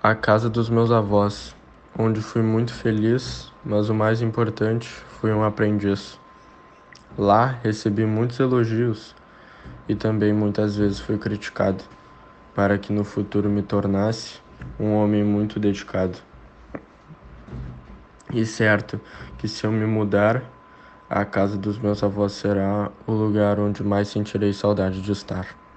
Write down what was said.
A casa dos meus avós, onde fui muito feliz, mas o mais importante, fui um aprendiz. Lá recebi muitos elogios e também muitas vezes fui criticado, para que no futuro me tornasse um homem muito dedicado. E certo que se eu me mudar, a casa dos meus avós será o lugar onde mais sentirei saudade de estar.